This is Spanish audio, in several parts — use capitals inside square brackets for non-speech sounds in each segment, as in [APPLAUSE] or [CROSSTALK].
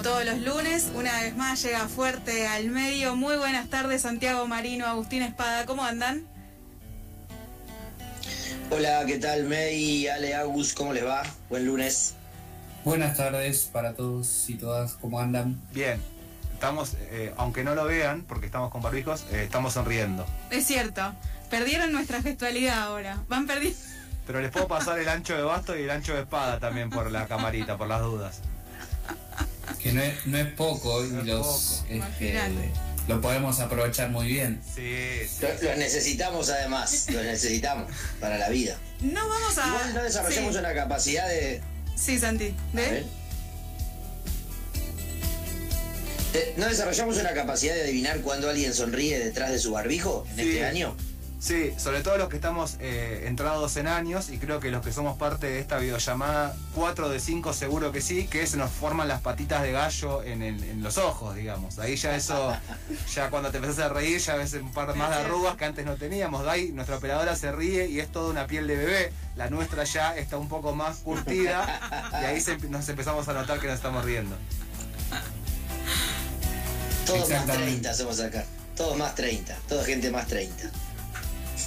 Como todos los lunes, una vez más llega fuerte al medio. Muy buenas tardes, Santiago Marino, Agustín Espada, ¿cómo andan? Hola, ¿qué tal, May, Ale, Agus? ¿Cómo les va? Buen lunes. Buenas tardes para todos y todas, ¿cómo andan? Bien, estamos, eh, aunque no lo vean, porque estamos con barbijos, eh, estamos sonriendo. Es cierto, perdieron nuestra gestualidad ahora. Van perdiendo. Pero les puedo pasar el ancho de basto y el ancho de espada también por la camarita, por las dudas. Que no es, no es poco y No es los poco. este, lo podemos aprovechar muy bien. Sí, sí. Lo- Los necesitamos además, [LAUGHS] los necesitamos para la vida. No vamos a. Igual no desarrollamos sí. una capacidad de... Sí, Santi. ¿De? Eh, ¿No desarrollamos una capacidad de adivinar cuando alguien sonríe detrás de su barbijo en Sí. este año? Sí, sobre todo los que estamos eh, entrados en años y creo que los que somos parte de esta videollamada, 4 de 5 seguro que sí, que se nos forman las patitas de gallo en, el- en los ojos, digamos. Ahí ya eso, [LAUGHS] ya cuando te empezás a reír ya ves un par más de arrugas que antes no teníamos. De ahí nuestra operadora se ríe y es toda una piel de bebé. La nuestra ya está un poco más curtida y ahí se- nos empezamos a notar que nos estamos riendo. Todos más Exactamente. 30 hacemos acá. Todos más 30. Toda gente más 30.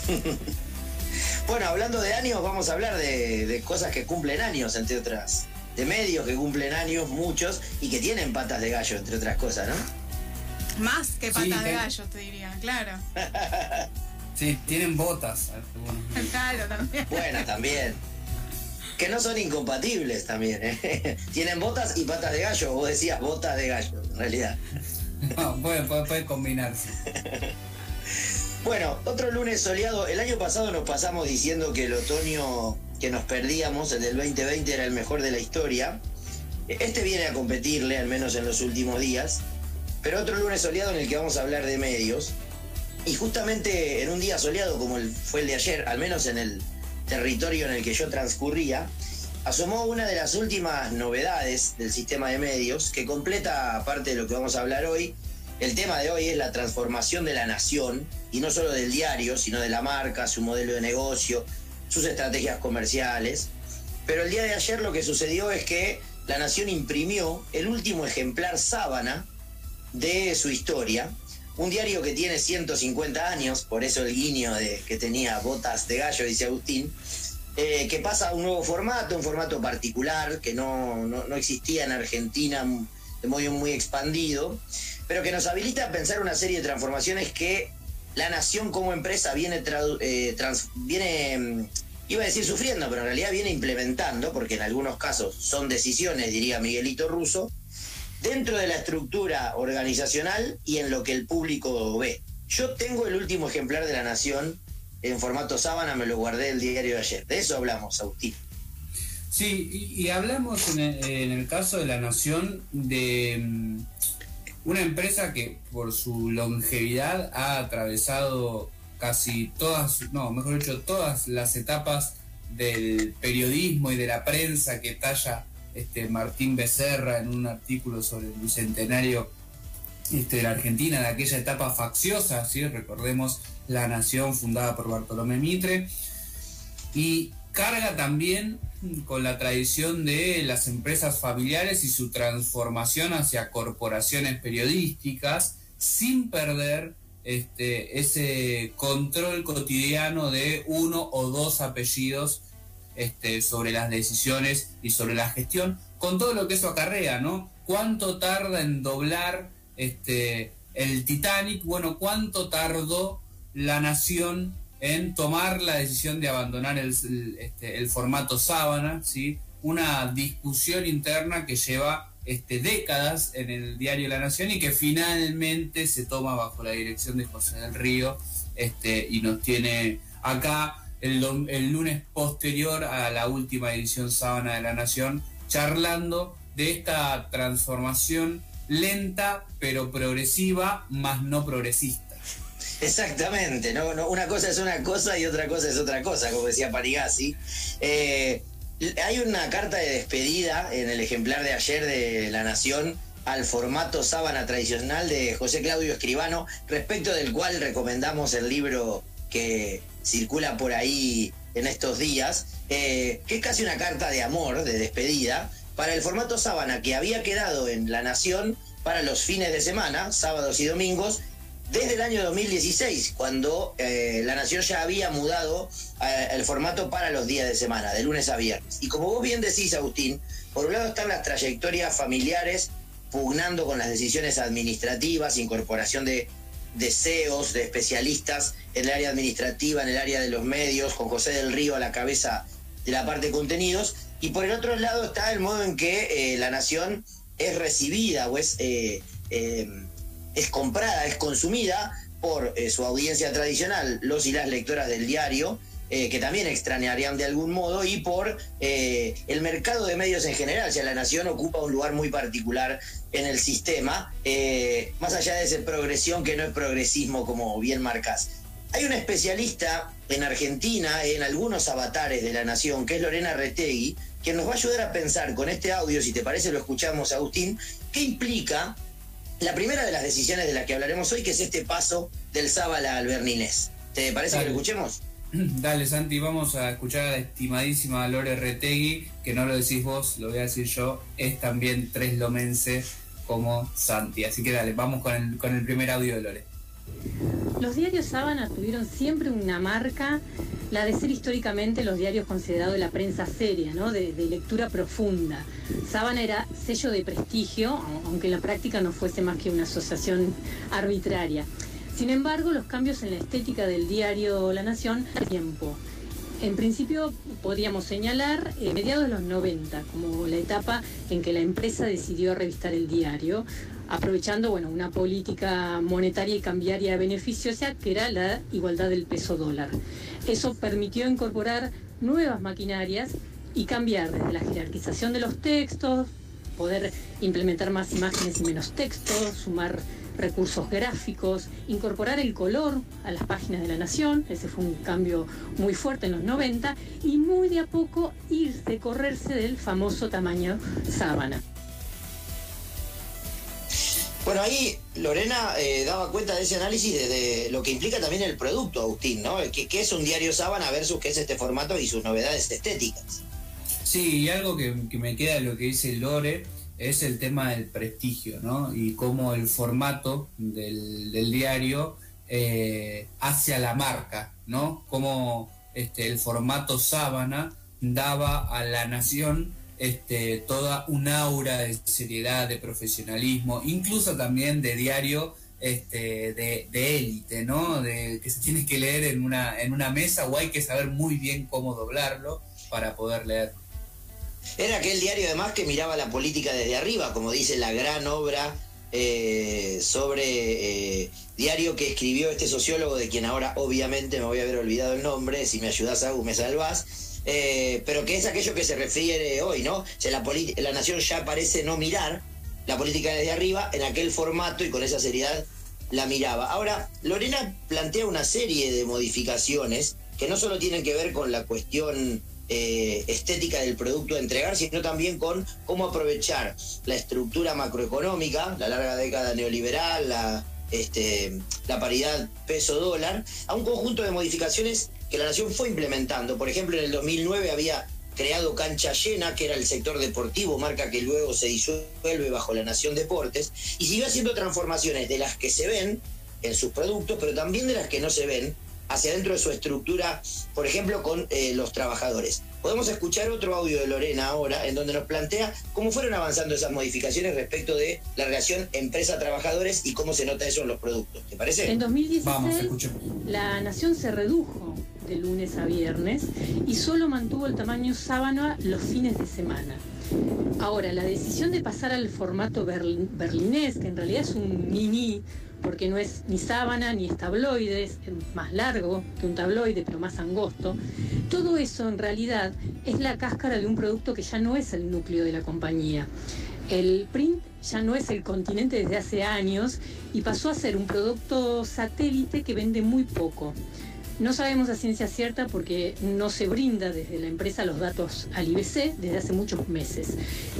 [LAUGHS] bueno, hablando de años, vamos a hablar de, de cosas que cumplen años, entre otras. De medios que cumplen años, muchos, y que tienen patas de gallo, entre otras cosas, ¿no? Más que patas Sí, de ten- gallo, te diría, claro. [LAUGHS] Sí, tienen botas. algunos. [LAUGHS] Claro, también. Bueno, también. Que no son incompatibles también, ¿eh? Tienen botas y patas de gallo. Vos decías botas de gallo, en realidad. No, puede, puede- puede combinarse. Bueno, otro lunes soleado. El año pasado nos pasamos diciendo que el otoño que nos perdíamos, el del 2020, era el mejor de la historia. Este viene a competirle, al menos en los últimos días. Pero otro lunes soleado en el que vamos a hablar de medios. Y justamente en un día soleado como el, fue el de ayer, al menos en el territorio en el que yo transcurría, asomó una de las últimas novedades del sistema de medios que completa parte de lo que vamos a hablar hoy. El tema de hoy es la transformación de la nación, y no solo del diario, sino de la marca, su modelo de negocio, sus estrategias comerciales. Pero el día de ayer lo que sucedió es que la nación imprimió el último ejemplar sábana de su historia. Un diario que tiene 150 años, por eso el guiño que tenía botas de gallo, dice Agustín, eh, que pasa a un nuevo formato, un formato particular que no, no- no existía en Argentina de modo muy expandido, pero que nos habilita a pensar una serie de transformaciones que la nación como empresa viene, eh, trans- viene mm, iba a decir sufriendo, pero en realidad viene implementando, porque en algunos casos son decisiones, diría Miguelito Russo, dentro de la estructura organizacional y en lo que el público ve. Yo tengo el último ejemplar de La Nación en formato sábana, me lo guardé el diario de ayer. De eso hablamos, Agustín. Sí, y, hablamos en el, en el caso de la Nación de mm, una empresa que por su longevidad ha atravesado casi todas, no, mejor dicho, todas las etapas del periodismo y de la prensa que talla este Martín Becerra en un artículo sobre el bicentenario este, de la Argentina, de aquella etapa facciosa, ¿sí? recordemos la nación fundada por Bartolomé Mitre, y carga también con la tradición de las empresas familiares y su transformación hacia corporaciones periodísticas sin perder este, ese control cotidiano de uno o dos apellidos este, sobre las decisiones y sobre la gestión, con todo lo que eso acarrea, ¿no? ¿Cuánto tarda en doblar este, el Titanic? Bueno, ¿cuánto tardó la nación en tomar la decisión de abandonar este, el formato sábana? ¿sí? Una discusión interna que lleva este, décadas en el diario La Nación y que finalmente se toma bajo la dirección de José del Río este, y nos tiene acá el, lunes posterior a la última edición sábana de La Nación charlando de esta transformación lenta pero progresiva, más no progresista. Exactamente, ¿no? una cosa es una cosa y otra cosa es otra cosa, como decía Parigasi. Eh, hay una carta de despedida en el ejemplar de ayer de La Nación al formato sábana tradicional de José Claudio Escribano, respecto del cual recomendamos el libro que circula por ahí en estos días, eh, que es casi una carta de amor, de despedida, para el formato sábana que había quedado en La Nación para los fines de semana, sábados y domingos, desde el año 2016, cuando eh, La Nación ya había mudado eh, el formato para los días de semana, de lunes a viernes. Y como vos bien decís, Agustín, por un lado están las trayectorias familiares pugnando con las decisiones administrativas, incorporación de deseos de especialistas en el área administrativa, en el área de los medios, con José del Río a la cabeza de la parte de contenidos. Y por el otro lado está el modo en que eh, la nación es recibida o es, es comprada, es consumida por su audiencia tradicional, los y las lectoras del diario, eh, que también extrañarían de algún modo, y por eh, el mercado de medios en general. O sea, la nación ocupa un lugar muy particular en el sistema, eh, más allá de esa progresión que no es progresismo, como bien marcas. Hay una especialista en Argentina, en algunos avatares de la nación, que es Lorena Retegui, que nos va a ayudar a pensar con este audio, si te parece lo escuchamos, Agustín, qué implica la primera de las decisiones de las que hablaremos hoy, que es este paso del Sábala al Berninés. ¿Te parece que lo escuchemos? [CLEARS THROAT] Dale, Santi, vamos a escuchar a la estimadísima Lore Retegui, que no lo decís vos, lo voy a decir yo, es también tres lomense como Santi. Así que dale, vamos con el, con el primer audio de Lore. Los diarios Sábana tuvieron siempre una marca, la de ser históricamente los diarios considerados de la prensa seria, ¿no? de, de lectura profunda. Sábana era sello de prestigio, aunque en la práctica no fuese más que una asociación arbitraria. Sin embargo, los cambios en la estética del diario La Nación tiempo. En principio podríamos señalar eh, mediados de los 90 como la etapa en que la empresa decidió revistar el diario, aprovechando bueno, una política monetaria y cambiaria beneficiosa que era la igualdad del peso dólar. Eso permitió incorporar nuevas maquinarias y cambiar desde la jerarquización de los textos, poder implementar más imágenes y menos textos, sumar recursos gráficos, incorporar el color a las páginas de la Nación, ese fue un cambio muy fuerte en los 90, y muy de a poco irse, correrse del famoso tamaño sábana. Bueno, ahí Lorena eh, daba cuenta de ese análisis de, lo que implica también el producto, Agustín, ¿no? ¿Qué, es un diario sábana versus qué es este formato y sus novedades estéticas? Sí, y algo que, que me queda de lo que dice Lore es el tema del prestigio, ¿no? Y cómo el formato del, diario eh, hacia la marca, ¿no? Cómo este, el formato sábana daba a la nación este, toda un aura de seriedad, de profesionalismo, incluso también de diario este, de, élite, ¿no? De, que se tiene que leer en una, en una mesa o hay que saber muy bien cómo doblarlo para poder leer. Era aquel diario además que miraba la política desde arriba, como dice la gran obra eh, sobre eh, diario que escribió este sociólogo, de quien ahora obviamente me voy a haber olvidado el nombre, si me ayudas a me salvás, eh, pero que es aquello que se refiere hoy, ¿no? O sea, la, la nación ya parece no mirar la política desde arriba en aquel formato y con esa seriedad la miraba. Ahora, Lorena plantea una serie de modificaciones que no solo tienen que ver con la cuestión eh, estética del producto a entregar, sino también con cómo aprovechar la estructura macroeconómica, la larga década neoliberal, la, este, la paridad peso-dólar, a un conjunto de modificaciones que la nación fue implementando. Por ejemplo, en el 2009 había creado Cancha Llena, que era el sector deportivo, marca que luego se disuelve bajo la Nación Deportes, y siguió haciendo transformaciones de las que se ven en sus productos, pero también de las que no se ven, hacia dentro de su estructura, por ejemplo, con eh, los trabajadores. Podemos escuchar otro audio de Lorena ahora, en donde nos plantea cómo fueron avanzando esas modificaciones respecto de la relación empresa-trabajadores y cómo se nota eso en los productos. ¿Te parece? En 2016, la nación se redujo de lunes a viernes y solo mantuvo el tamaño sábana los fines de semana. Ahora, la decisión de pasar al formato berlinés, que en realidad es un mini porque no es ni sábana ni es tabloide, es más largo que un tabloide, pero más angosto. Todo eso en realidad es la cáscara de un producto que ya no es el núcleo de la compañía. El print ya no es el continente desde hace años y pasó a ser un producto satélite que vende muy poco. No sabemos a ciencia cierta porque no se brinda desde la empresa los datos al IBC desde hace muchos meses.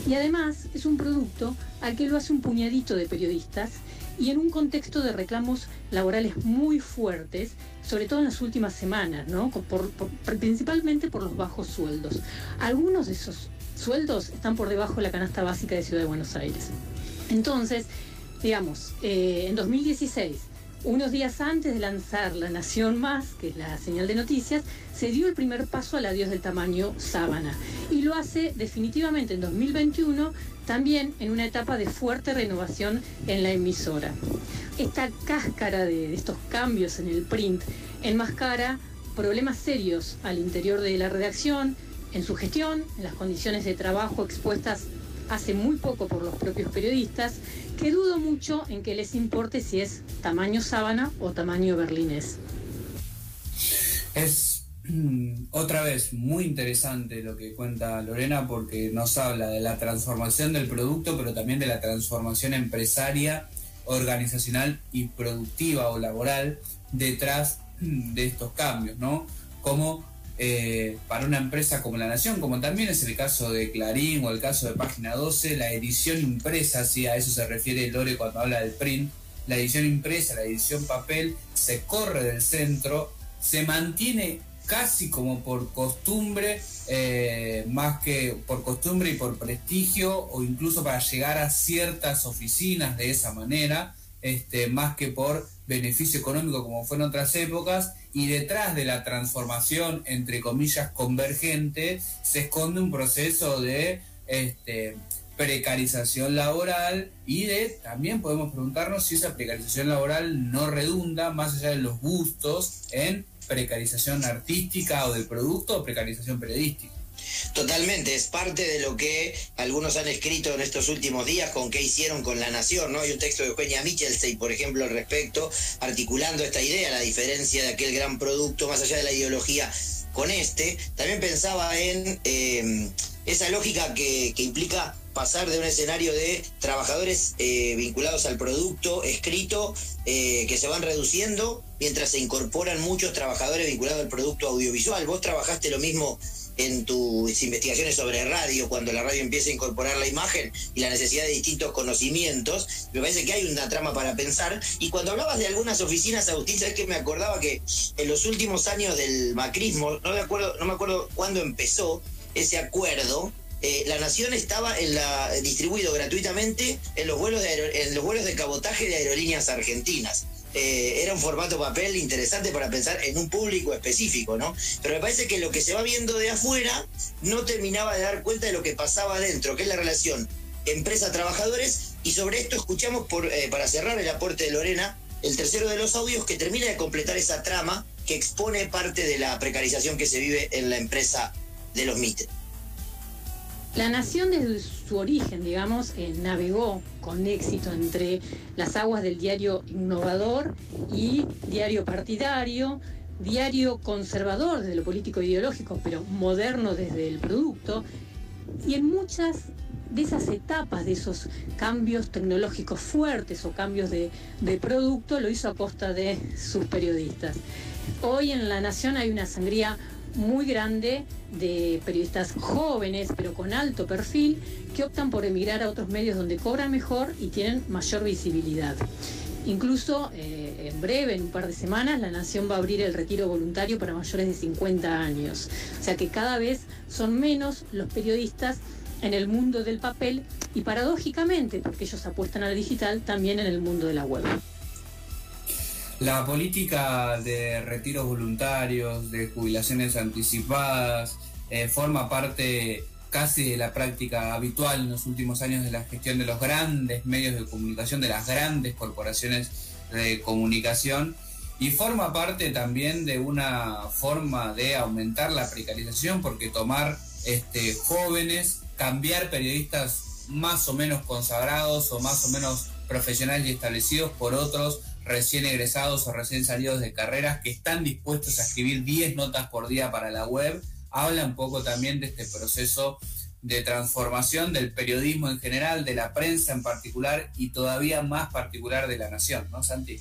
Y además es un producto al que lo hace un puñadito de periodistas y en un contexto de reclamos laborales muy fuertes, sobre todo en las últimas semanas, ¿no? principalmente por los bajos sueldos. Algunos de esos sueldos están por debajo de la canasta básica de Ciudad de Buenos Aires. Entonces, digamos, eh, en 2016, unos días antes de lanzar La Nación Más, que es la señal de noticias, se dio el primer paso al adiós del tamaño sábana. Y lo hace definitivamente en 2021, también en una etapa de fuerte renovación en la emisora. Esta cáscara de estos cambios en el print enmascara problemas serios al interior de la redacción, en su gestión, en las condiciones de trabajo expuestas hace muy poco por los propios periodistas, que dudo mucho en que les importe si es tamaño sábana o tamaño berlinés. Es mm, otra vez muy interesante lo que cuenta Lorena porque nos habla de la transformación del producto, pero también de la transformación empresaria, organizacional y productiva o laboral detrás de estos cambios, ¿no? Eh, para una empresa como La Nación, como también es el caso de Clarín o el caso de Página 12, la edición impresa, si a eso se refiere Lore cuando habla del print, la edición impresa, la edición papel, se corre del centro, se mantiene casi como por costumbre, eh, más que por costumbre y por prestigio, o incluso para llegar a ciertas oficinas de esa manera, este, más que por beneficio económico como fue en otras épocas, y detrás de la transformación, entre comillas, convergente, se esconde un proceso de este, precarización laboral y de también podemos preguntarnos si esa precarización laboral no redunda, más allá de los gustos, en precarización artística o del producto o precarización periodística. Totalmente, es parte de lo que algunos han escrito en estos últimos días con qué hicieron con La Nación, ¿no? Hay un texto de Eugenia Michelstein, por ejemplo, al respecto, articulando esta idea, la diferencia de aquel gran producto, más allá de la ideología, con este. También pensaba en em, esa lógica que, implica pasar de un escenario de trabajadores eh, vinculados al producto escrito eh, que se van reduciendo mientras se incorporan muchos trabajadores vinculados al producto audiovisual. Vos trabajaste lo mismo en tus investigaciones sobre radio, cuando la radio empieza a incorporar la imagen y la necesidad de distintos conocimientos, me parece que hay una trama para pensar. Y cuando hablabas de algunas oficinas, Agustín, sabes que me acordaba que en los últimos años del macrismo, no me acuerdo, no me acuerdo cuándo empezó ese acuerdo, eh, la nación estaba en la, distribuido gratuitamente en los vuelos de en los vuelos de cabotaje de aerolíneas argentinas. Eh, era un formato papel interesante para pensar en un público específico, ¿no? Pero me parece que lo que se va viendo de afuera no terminaba de dar cuenta de lo que pasaba adentro, que es la relación empresa-trabajadores, y sobre esto escuchamos, eh, para cerrar el aporte de Lorena, el tercero de los audios que termina de completar esa trama que expone parte de la precarización que se vive en la empresa de los MITE. La nación desde su origen, digamos, eh, navegó con éxito entre las aguas del diario innovador y diario partidario, diario conservador desde lo político ideológico, pero moderno desde el producto, y en muchas de esas etapas, de esos cambios tecnológicos fuertes o cambios de, de producto, lo hizo a costa de sus periodistas. Hoy en La Nación hay una sangría muy grande de periodistas jóvenes, pero con alto perfil, que optan por emigrar a otros medios donde cobran mejor y tienen mayor visibilidad. Incluso eh, en breve, en un par de semanas, la Nación va a abrir el retiro voluntario para mayores de 50 años. O sea que cada vez son menos los periodistas en el mundo del papel y paradójicamente, porque ellos apuestan al digital, también en el mundo de la web. La política de retiros voluntarios, de jubilaciones anticipadas, eh, forma parte casi de la práctica habitual en los últimos años de la gestión de los grandes medios de comunicación, de las grandes corporaciones de comunicación y forma parte también de una forma de aumentar la precarización porque tomar este, jóvenes, cambiar periodistas más o menos consagrados o más o menos profesionales y establecidos por otros recién egresados o recién salidos de carreras que están dispuestos a escribir 10 notas por día para la web, habla un poco también de este proceso de transformación del periodismo en general, de la prensa en particular y todavía más particular de la nación, ¿no, Santi?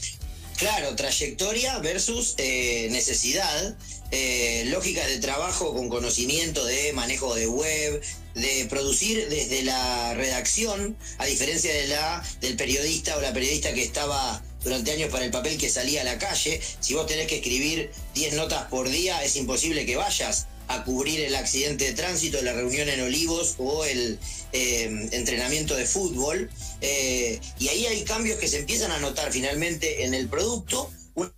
Claro, trayectoria versus eh, necesidad, eh, lógica de trabajo con conocimiento de manejo de web, de producir desde la redacción, a diferencia de la del periodista o la periodista que estaba durante años para el papel que salía a la calle. Si vos tenés que escribir 10 notas por día, es imposible que vayas a cubrir el accidente de tránsito, la reunión en Olivos o el eh, entrenamiento de fútbol. Eh, y ahí hay cambios que se empiezan a notar finalmente en el producto, una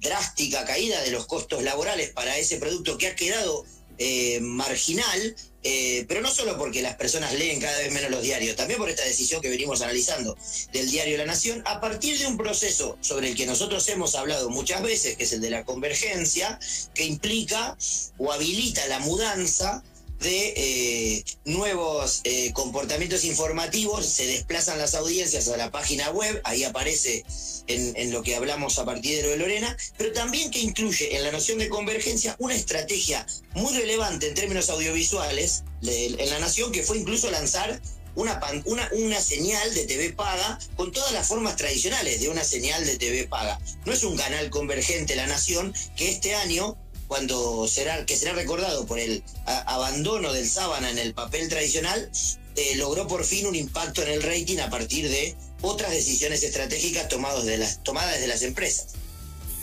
drástica caída de los costos laborales para ese producto que ha quedado eh, marginal, eh, pero no solo porque las personas leen cada vez menos los diarios, también por esta decisión que venimos analizando del diario La Nación, a partir de un proceso sobre el que nosotros hemos hablado muchas veces, que es el de la convergencia, que implica o habilita la mudanza de eh, nuevos eh, comportamientos informativos, se desplazan las audiencias a la página web, ahí aparece en, lo que hablamos a partir de lo de Lorena, pero también que incluye en la noción de convergencia una estrategia muy relevante en términos audiovisuales en la nación, que fue incluso lanzar una, una, una, señal de TV paga con todas las formas tradicionales de una señal de TV paga. No es un canal convergente La Nación que este año cuando será, que será recordado por el abandono del sábana en el papel tradicional, eh, logró por fin un impacto en el rating a partir de otras decisiones estratégicas tomadas, de las, tomadas desde las empresas.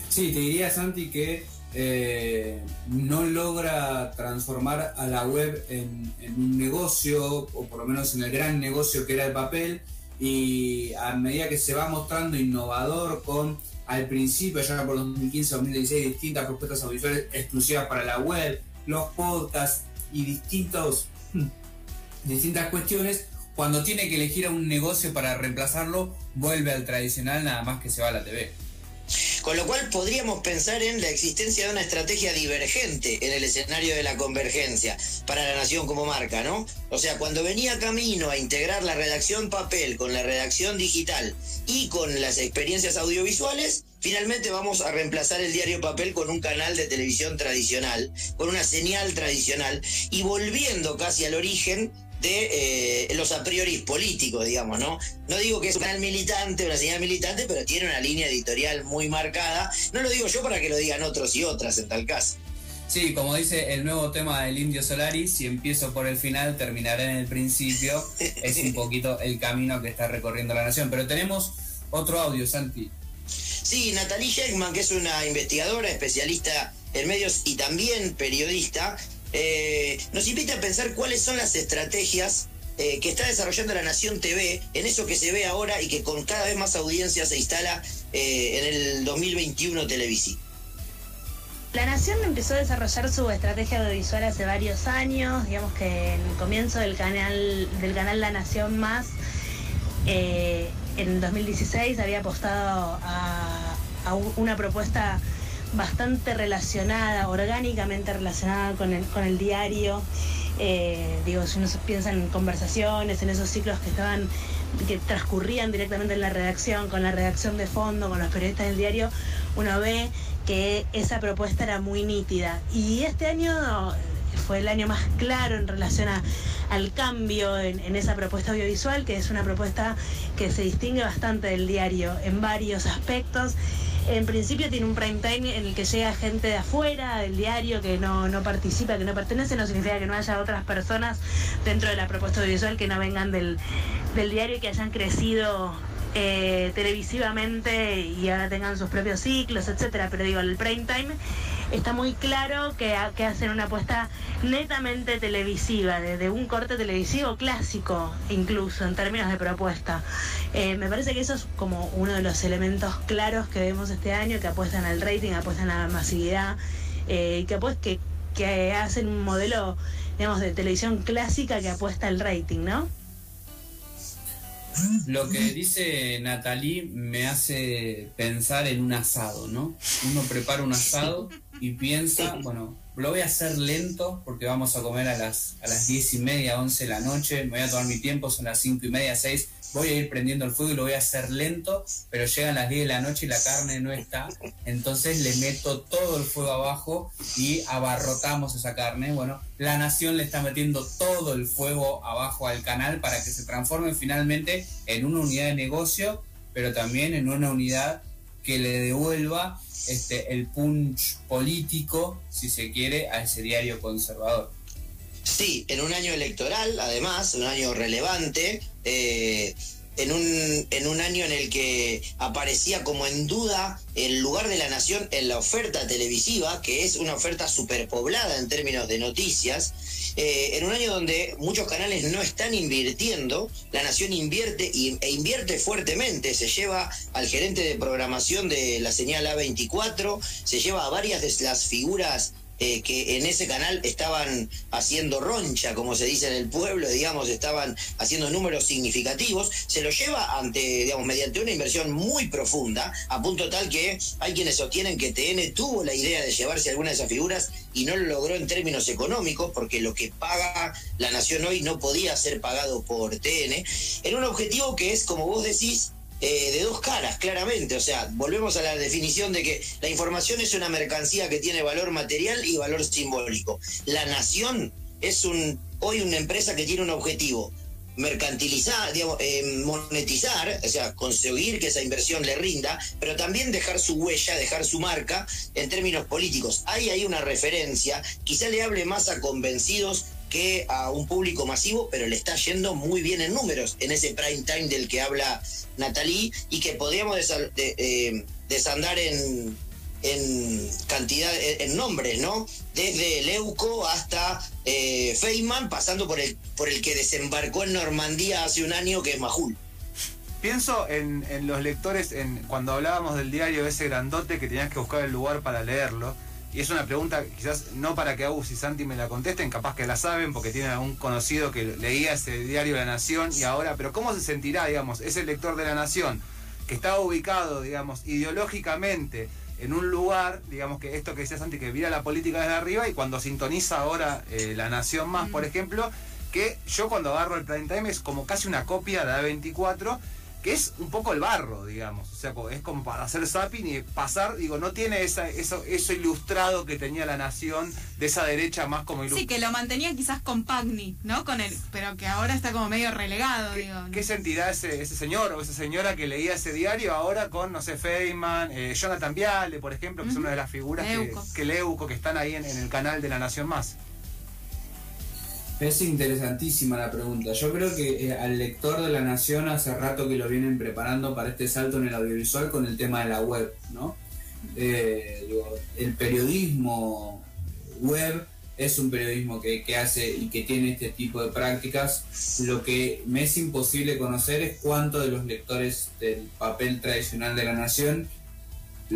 Sí, te diría, Santi, que eh, no logra transformar a la web en, un negocio, o por lo menos en el gran negocio que era el papel, y a medida que se va mostrando innovador con al principio, ya por 2015-2016, distintas propuestas audiovisuales exclusivas para la web, los podcasts y distintos, distintas cuestiones. Cuando tiene que elegir a un negocio para reemplazarlo, vuelve al tradicional nada más que se va a la TV. Con lo cual podríamos pensar en la existencia de una estrategia divergente en el escenario de la convergencia para la nación como marca, ¿no? O sea, cuando venía camino a integrar la redacción papel con la redacción digital y con las experiencias audiovisuales, finalmente vamos a reemplazar el diario papel con un canal de televisión tradicional, con una señal tradicional y volviendo casi al origen de eh, los a priori políticos, digamos, ¿no? No digo que es un canal militante, una señal militante, pero tiene una línea editorial muy marcada. No lo digo yo para que lo digan otros y otras en tal caso. Sí, como dice el nuevo tema del Indio Solari, si empiezo por el final, terminaré en el principio. [LAUGHS] es un poquito el camino que está recorriendo la nación. Pero tenemos otro audio, Santi. Sí, Natalie Sheckman, que es una investigadora, especialista en medios y también periodista, eh, nos invita a pensar cuáles son las estrategias eh, que está desarrollando la Nación TV en eso que se ve ahora y que con cada vez más audiencia se instala eh, en el 2021 televisivo. La Nación empezó a desarrollar su estrategia audiovisual hace varios años, digamos que en el comienzo del canal, del canal La Nación Más, en 2016 había apostado a una propuesta bastante relacionada, orgánicamente relacionada con el, con el diario. Eh, digo, si uno piensa en conversaciones, en esos ciclos que estaban, que transcurrían directamente en la redacción, con la redacción de fondo, con los periodistas del diario, uno ve que esa propuesta era muy nítida. Y este año fue el año más claro en relación al cambio en, en, esa propuesta audiovisual, que es una propuesta que se distingue bastante del diario en varios aspectos en principio tiene un prime time en el que llega gente de afuera, del diario, que no, no participa, que no pertenece, no significa que no haya otras personas dentro de la propuesta audiovisual que no vengan del, del diario y que hayan crecido eh, televisivamente y ahora tengan sus propios ciclos, etcétera. Pero digo, el prime time está muy claro que, que hacen una apuesta netamente televisiva, de, un corte televisivo clásico, incluso en términos de propuesta. Eh, me parece que eso es como uno de los elementos claros que vemos este año, que apuestan al rating, apuestan a la masividad, eh, que, pues, que, que hacen un modelo, digamos, de televisión clásica que apuesta al rating, ¿no? Lo que dice Natalie me hace pensar en un asado, ¿no? Uno prepara un asado y piensa, bueno, lo voy a hacer lento porque vamos a comer a las, a las 10 y media, 11 de la noche, me voy a tomar mi tiempo, son las 5 y media, 6, voy a ir prendiendo el fuego y lo voy a hacer lento, pero llegan las 10 de la noche y la carne no está, entonces le meto todo el fuego abajo y abarrotamos esa carne. Bueno, la nación le está metiendo todo el fuego abajo al canal para que se transforme finalmente en una unidad de negocio, pero también en una unidad que le devuelva este, el punch político, si se quiere, a ese diario conservador. Sí, en un año electoral, además, un año relevante, eh, en, un, en un año en el que aparecía como en duda el lugar de la nación en la oferta televisiva, que es una oferta superpoblada en términos de noticias, eh, en un año donde muchos canales no están invirtiendo, la nación invierte e invierte fuertemente, se lleva al gerente de programación de la señal A24, se lleva a varias de las figuras eh, que en ese canal estaban haciendo roncha, como se dice en el pueblo, digamos, estaban haciendo números significativos, se lo lleva ante, digamos, mediante una inversión muy profunda, a punto tal que hay quienes sostienen que TN tuvo la idea de llevarse alguna de esas figuras y no lo logró en términos económicos, porque lo que paga la nación hoy no podía ser pagado por TN, en un objetivo que es, como vos decís, eh, de dos caras, claramente. O sea, volvemos a la definición de que la información es una mercancía que tiene valor material y valor simbólico. La nación es un hoy una empresa que tiene un objetivo mercantilizar, digamos, eh, monetizar, o sea, conseguir que esa inversión le rinda, pero también dejar su huella, dejar su marca en términos políticos. Hay ahí una referencia, quizá le hable más a convencidos a un público masivo, pero le está yendo muy bien en números, en ese prime time del que habla Natalie, y que podríamos eh, desandar en, en cantidad, en nombres, ¿no? Desde Leuco hasta eh, Feynman, pasando por el, por el que desembarcó en Normandía hace un año, que es Majul. Pienso en, en los lectores, en, cuando hablábamos del diario ese grandote que tenías que buscar el lugar para leerlo. Y es una pregunta quizás no para que Agus y Santi me la contesten, capaz que la saben porque tienen algún conocido que leía ese diario La Nación y ahora, pero ¿cómo se sentirá, digamos, ese lector de La Nación que estaba ubicado, digamos, ideológicamente en un lugar, digamos que esto que decía Santi, que mira la política desde arriba y cuando sintoniza ahora eh, La Nación Más, por ejemplo, que yo cuando agarro el prime time es como casi una copia de A24 que es un poco el barro, digamos. O sea, es como para hacer zapping y pasar, digo, no tiene esa, eso, eso ilustrado que tenía la nación de esa derecha más como ilustrado. Sí, que lo mantenía quizás con Pagni, ¿no? Con él, pero que ahora está como medio relegado, ¿Qué, digo. ¿Qué sentirá ese, ese señor o esa señora que leía ese diario ahora con, no sé, Feynman, eh, Jonathan Viale, por ejemplo, que es una de las figuras que, que Leuco, que están ahí en, en el canal de La Nación Más? Es interesantísima la pregunta. Yo creo que eh, al lector de la Nación hace rato que lo vienen preparando para este salto en el audiovisual con el tema de la web, ¿no? Eh, el periodismo web es un periodismo que, hace y que tiene este tipo de prácticas. Lo que me es imposible conocer es cuánto de los lectores del papel tradicional de la Nación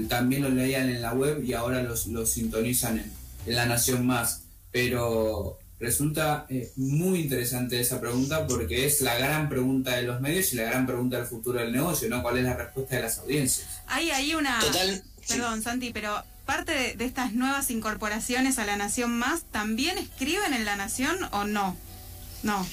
también lo leían en la web y ahora los, sintonizan en la Nación más. Pero Resulta eh, muy interesante esa pregunta porque es la gran pregunta de los medios y la gran pregunta del futuro del negocio, ¿no? ¿Cuál es la respuesta de las audiencias? Hay ahí una... Total. Perdón, Santi, pero parte de, estas nuevas incorporaciones a La Nación Más, ¿también escriben en La Nación o no? No.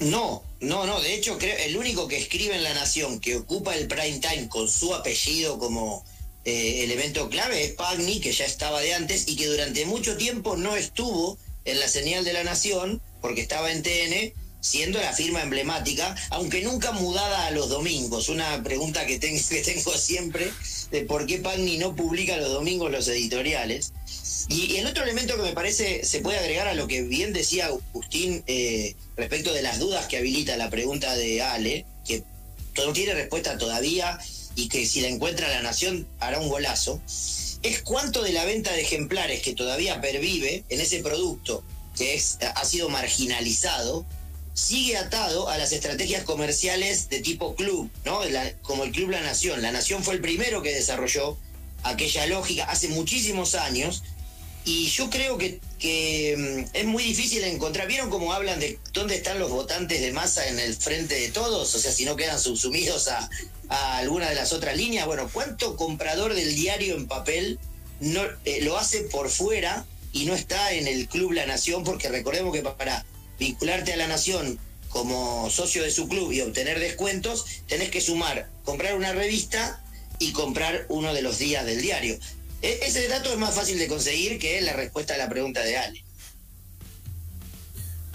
No, no, no. De hecho, creo el único que escribe en La Nación que ocupa el prime time con su apellido como eh, elemento clave es Pagni, que ya estaba de antes y que durante mucho tiempo no estuvo en la señal de la Nación, porque estaba en TN, siendo la firma emblemática, aunque nunca mudada a los domingos. Una pregunta que tengo, [LAUGHS] que tengo siempre de por qué Pagni no publica los domingos los editoriales. Y, el otro elemento que me parece se puede agregar a lo que bien decía Agustín eh, respecto de las dudas que habilita la pregunta de Ale, que no tiene respuesta todavía y que si la encuentra la Nación hará un golazo es cuánto de la venta de ejemplares que todavía pervive en ese producto que es, ha sido marginalizado, sigue atado a las estrategias comerciales de tipo club, ¿no? como el Club La Nación. La Nación fue el primero que desarrolló aquella lógica hace muchísimos años y yo creo que, que, mm, es muy difícil encontrar. ¿Vieron cómo hablan de dónde están los votantes de masa en el frente de todos? O sea, si no quedan subsumidos a, a alguna de las otras líneas. Bueno, ¿cuánto comprador del diario en papel no, eh, lo hace por fuera y no está en el Club La Nación, porque recordemos que para vincularte a La Nación como socio de su club y obtener descuentos, tenés que sumar, comprar una revista y comprar uno de los días del diario. E- ese dato es más fácil de conseguir que la respuesta a la pregunta de Ale.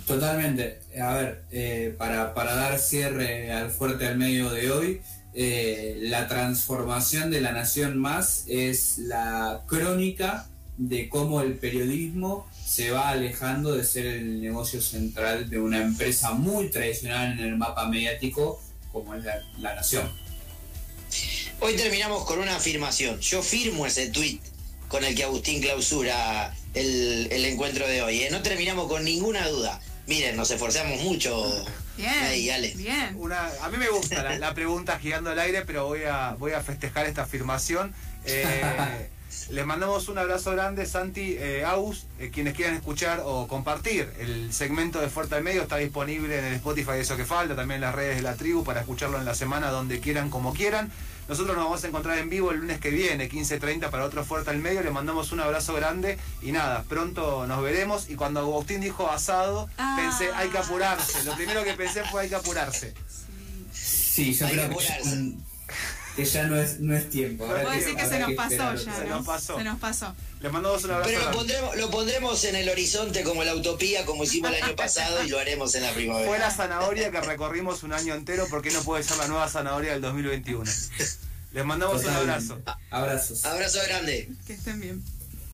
Totalmente. A ver, eh, para, para dar cierre al fuerte al medio de hoy, eh, la transformación de la Nación Más es la crónica de cómo el periodismo se va alejando de ser el negocio central de una empresa muy tradicional en el mapa mediático como es la, Nación. Hoy terminamos con una afirmación. Yo firmo ese tuit con el que Agustín clausura el, el encuentro de hoy. ¿eh? No terminamos con ninguna duda. Miren, nos esforzamos mucho. Bien. Ale. Bien. Una, a mí me gusta la, la pregunta girando al aire, pero voy a, voy a festejar esta afirmación. Eh, les mandamos un abrazo grande, Santi, eh, Agus. eh, quienes quieran escuchar o compartir el segmento de Fuerte al Medio está disponible en el Spotify de Eso que Falta, también en las redes de la tribu para escucharlo en la semana donde quieran, como quieran. Nosotros nos vamos a encontrar en vivo el lunes que viene, 15.30 para otro Fuerte al Medio. Le mandamos un abrazo grande y nada, pronto nos veremos. Y cuando Agustín dijo asado, Ah. pensé, hay que apurarse. Lo primero que pensé fue hay que apurarse. Sí, yo Hay que creo que, apurarse. Ya- que ya no es, no es tiempo. Puedo decir que se nos que pasó esperar ya, Se ¿no? nos pasó. Se nos pasó. Les mandamos un abrazo Pero lo pondremos, lo pondremos en el horizonte como la utopía, como hicimos el año pasado, y lo haremos en la primavera. Fue la zanahoria que recorrimos un año entero, ¿por qué no puede ser la nueva zanahoria del 2021? Les mandamos un abrazo. Abrazos. Abrazo grande. Que estén bien.